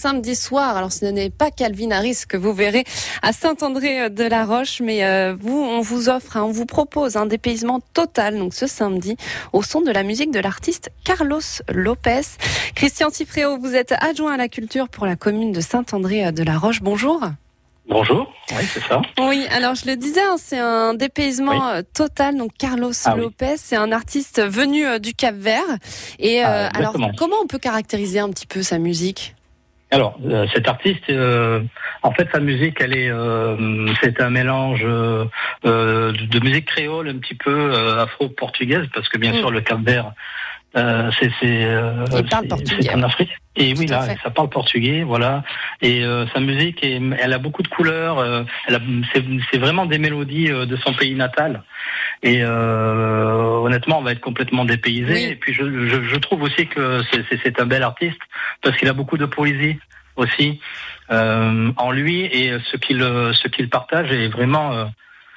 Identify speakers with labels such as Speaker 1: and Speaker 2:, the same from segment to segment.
Speaker 1: Samedi soir, alors ce n'est pas Calvin Harris que vous verrez à Saint-André de la Roche, mais euh, vous, on vous offre, hein, on vous propose un dépaysement total, donc ce samedi, au son de la musique de l'artiste Carlos Lopez. Christian Cifréo, vous êtes adjoint à la culture pour la commune de Saint-André de la Roche. Bonjour.
Speaker 2: Bonjour, oui, c'est ça.
Speaker 1: Oui, alors je le disais, hein, c'est un dépaysement euh, total. Donc Carlos
Speaker 2: Ah oui.
Speaker 1: Lopez, c'est un artiste venu euh, du Cap Vert. Et
Speaker 2: Ah,
Speaker 1: euh, alors,
Speaker 2: exactement.
Speaker 1: comment on peut caractériser un petit peu sa musique?
Speaker 2: Alors, euh, cet artiste, euh, en fait, sa musique, elle est, euh, c'est un mélange de musique créole, un petit peu afro-portugaise, parce que bien
Speaker 1: Mm.
Speaker 2: sûr, le Cap-Vert, euh, c'est en Afrique. Et oui, là, ça parle portugais, voilà. Et sa musique, est- elle a beaucoup de couleurs. elle a- c'est vraiment des mélodies de son pays natal. Et euh, honnêtement, on va être complètement dépaysé.
Speaker 1: Oui.
Speaker 2: Et puis, je, je, je trouve aussi que c'est- un bel artiste parce qu'il a beaucoup de poésie aussi euh, en lui et ce qu'il ce qu'il partage est vraiment. euh,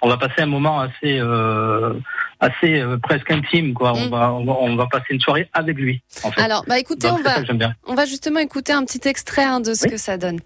Speaker 2: on va passer un moment assez euh, assez euh, presque intime quoi. On
Speaker 1: Mm.
Speaker 2: va on va on va passer une soirée avec lui. En fait.
Speaker 1: Alors, bah écoutez,
Speaker 2: Donc,
Speaker 1: on va, on va justement écouter un petit extrait hein, de ce
Speaker 2: Oui.
Speaker 1: que ça donne.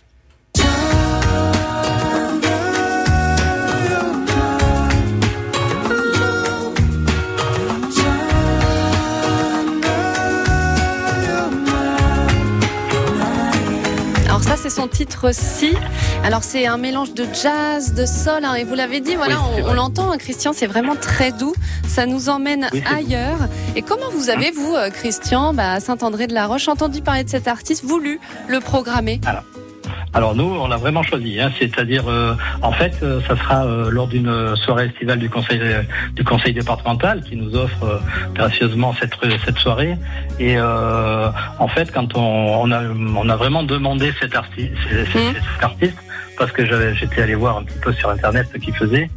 Speaker 1: C'est son titre Si. Alors c'est un mélange de jazz, de sol, hein, et vous l'avez dit, voilà,
Speaker 2: Oui,
Speaker 1: on, l'entend, hein, Christian, c'est vraiment très doux. Ça nous emmène
Speaker 2: Oui,
Speaker 1: ailleurs. Et comment vous avez, vous, euh, Christian, bah, à Saint-André-de-la-Roche, entendu parler de cet artiste, voulu le programmer?
Speaker 2: Alors nous, on l'a vraiment choisi. Hein, C'est-à-dire, euh, en fait, euh, ça sera euh, lors d'une soirée estivale du conseil du conseil départemental qui nous offre euh, gracieusement cette cette soirée. Et euh, en fait, quand on, on a on a vraiment demandé cet artiste cet artiste parce que j'avais j'étais allé voir un petit peu sur internet ce qu'il faisait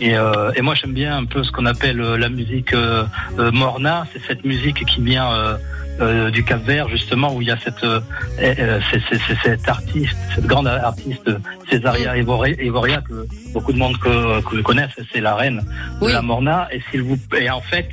Speaker 2: et, euh, et moi j'aime bien un peu ce qu'on appelle euh, la musique euh, euh, morna. C'est cette musique qui vient euh, euh, du Cap Vert justement où il y a cette euh, euh, c'est- c'est- c'est cet artiste cette grande artiste Césaria Evoria, que beaucoup de monde que, que connaissent c'est la reine de
Speaker 1: Oui.
Speaker 2: la morna. Et s'il vous et en fait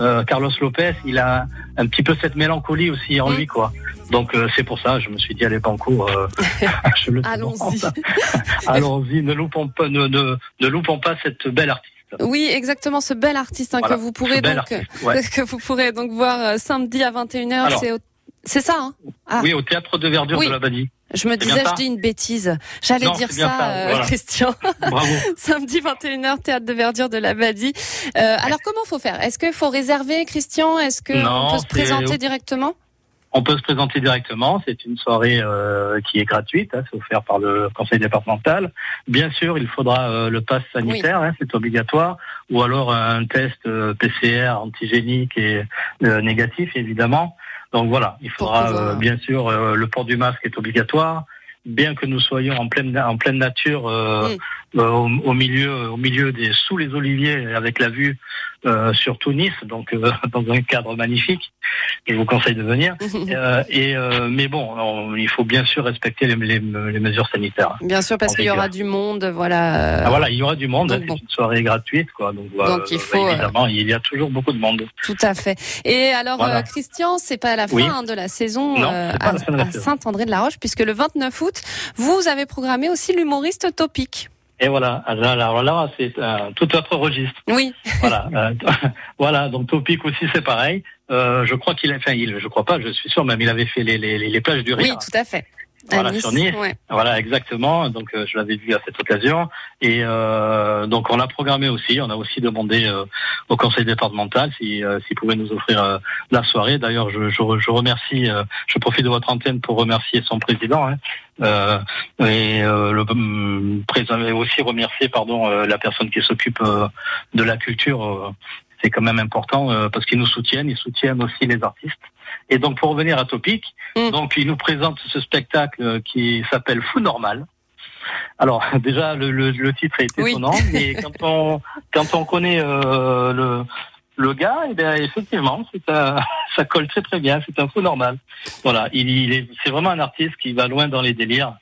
Speaker 2: euh, Carlos Lopez il a un petit peu cette mélancolie aussi en lui quoi donc euh, c'est pour ça je me suis dit allez Banco euh, je le
Speaker 1: Allons-y.
Speaker 2: Allons-y, ne loupons pas, ne, ne, ne loupons pas cette belle artiste.
Speaker 1: Oui, exactement, ce bel artiste hein,
Speaker 2: Voilà,
Speaker 1: que vous pourrez donc
Speaker 2: artiste, ouais.
Speaker 1: que vous pourrez donc voir euh, samedi à 21h.
Speaker 2: Alors.
Speaker 1: C'est c'est ça. Hein? Ah.
Speaker 2: Oui, au théâtre de verdure
Speaker 1: Oui.
Speaker 2: de la Badie.
Speaker 1: je me disais, je dis une bêtise. J'allais dire ça,
Speaker 2: ça,
Speaker 1: euh,
Speaker 2: voilà.
Speaker 1: Christian.
Speaker 2: Bravo.
Speaker 1: samedi 21h, théâtre de verdure de la Badie. Euh, alors comment faut faire? Est-ce qu'il faut réserver, Christian? Est-ce qu'on peut se présenter directement?
Speaker 2: On peut se présenter directement. C'est une soirée euh, qui est gratuite. Hein, c'est offert par le conseil départemental. Bien sûr, il faudra euh, le pass sanitaire, hein, c'est obligatoire, ou alors un test euh, PCR antigénique et euh, négatif, évidemment. Donc voilà, il faudra
Speaker 1: pouvoir-
Speaker 2: euh, bien sûr euh, le port du masque est obligatoire. Bien que nous soyons en pleine en pleine nature, euh, euh, au, au milieu au milieu des sous les oliviers avec la vue euh, sur Tunis, donc euh, dans un cadre magnifique. Je vous conseille de venir. Euh, et euh, mais bon, on- il faut bien sûr respecter les, les, les mesures sanitaires.
Speaker 1: Bien sûr, parce qu'il y aura du monde, voilà. euh,
Speaker 2: Ah, voilà, il y aura du monde. C'est
Speaker 1: bon.
Speaker 2: une soirée gratuite, quoi. Donc, voilà,
Speaker 1: Donc, il
Speaker 2: euh,
Speaker 1: faut, euh,
Speaker 2: évidemment, il y a toujours beaucoup de monde.
Speaker 1: Tout à fait. Et alors,
Speaker 2: Voilà.
Speaker 1: euh, Christian, c'est pas la fin
Speaker 2: Oui.
Speaker 1: hein, de la saison
Speaker 2: Non,
Speaker 1: euh, à,
Speaker 2: la fin de la
Speaker 1: à. Saint-André-de-la-Roche, puisque le 29 août, vous avez programmé aussi l'humoriste Topic.
Speaker 2: Et voilà. Alors là, alors là, c'est un tout autre registre.
Speaker 1: Oui,
Speaker 2: voilà. euh, voilà. Donc Topic aussi, c'est pareil. Euh, je crois qu'il a, enfin, il, je crois pas, je suis sûr, même il avait fait les, les, les plages du
Speaker 1: oui,
Speaker 2: rire.
Speaker 1: tout à fait.
Speaker 2: Voilà,
Speaker 1: à Nice.
Speaker 2: sur Nice.
Speaker 1: ouais.
Speaker 2: Voilà, exactement. Donc, euh, je l'avais vu à cette occasion. Et euh, donc, on l'a programmé aussi. On a aussi demandé euh, au conseil départemental si, euh, s'il pouvait nous offrir euh, la soirée. D'ailleurs, je, je, je remercie, euh, je profite de votre antenne pour remercier son président. Hein, euh, et euh, le hum, président et aussi remercier, pardon, euh, la personne qui s'occupe euh, de la culture. euh, c'est quand même important euh, parce qu'ils nous soutiennent, ils soutiennent aussi les artistes. Et donc pour revenir à Topic,
Speaker 1: Mm.
Speaker 2: donc ils nous présentent ce spectacle euh, qui s'appelle Fou Normal. Alors déjà le, le, le titre est
Speaker 1: Oui.
Speaker 2: étonnant, mais quand on quand on connaît euh, le le gars, eh bien, effectivement, c'est un, ça colle très très bien. C'est un fou normal. Voilà, il, il est, c'est vraiment un artiste qui va loin dans les délires.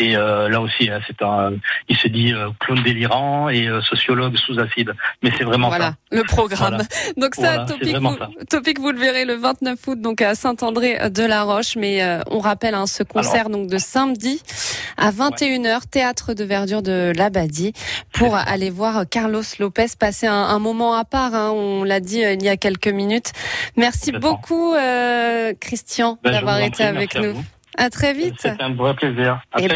Speaker 2: Et là aussi, hein, c'est un, il se dit clown délirant et sociologue sous acide. Mais c'est vraiment
Speaker 1: voilà, le programme. Donc ça, topic, vous, topic, vous le verrez le 29 août, donc à Saint-André de la Roche. Mais on rappelle hein, ce concert donc de samedi à 21h, théâtre de verdure de l'Abadie, pour aller voir Carlos Lopez passer un, moment à part. Hein, on l'a dit il y a quelques minutes. Merci beaucoup, euh, Christian, ben, d'avoir été avec nous. À, très vite.
Speaker 2: C'est un vrai plaisir.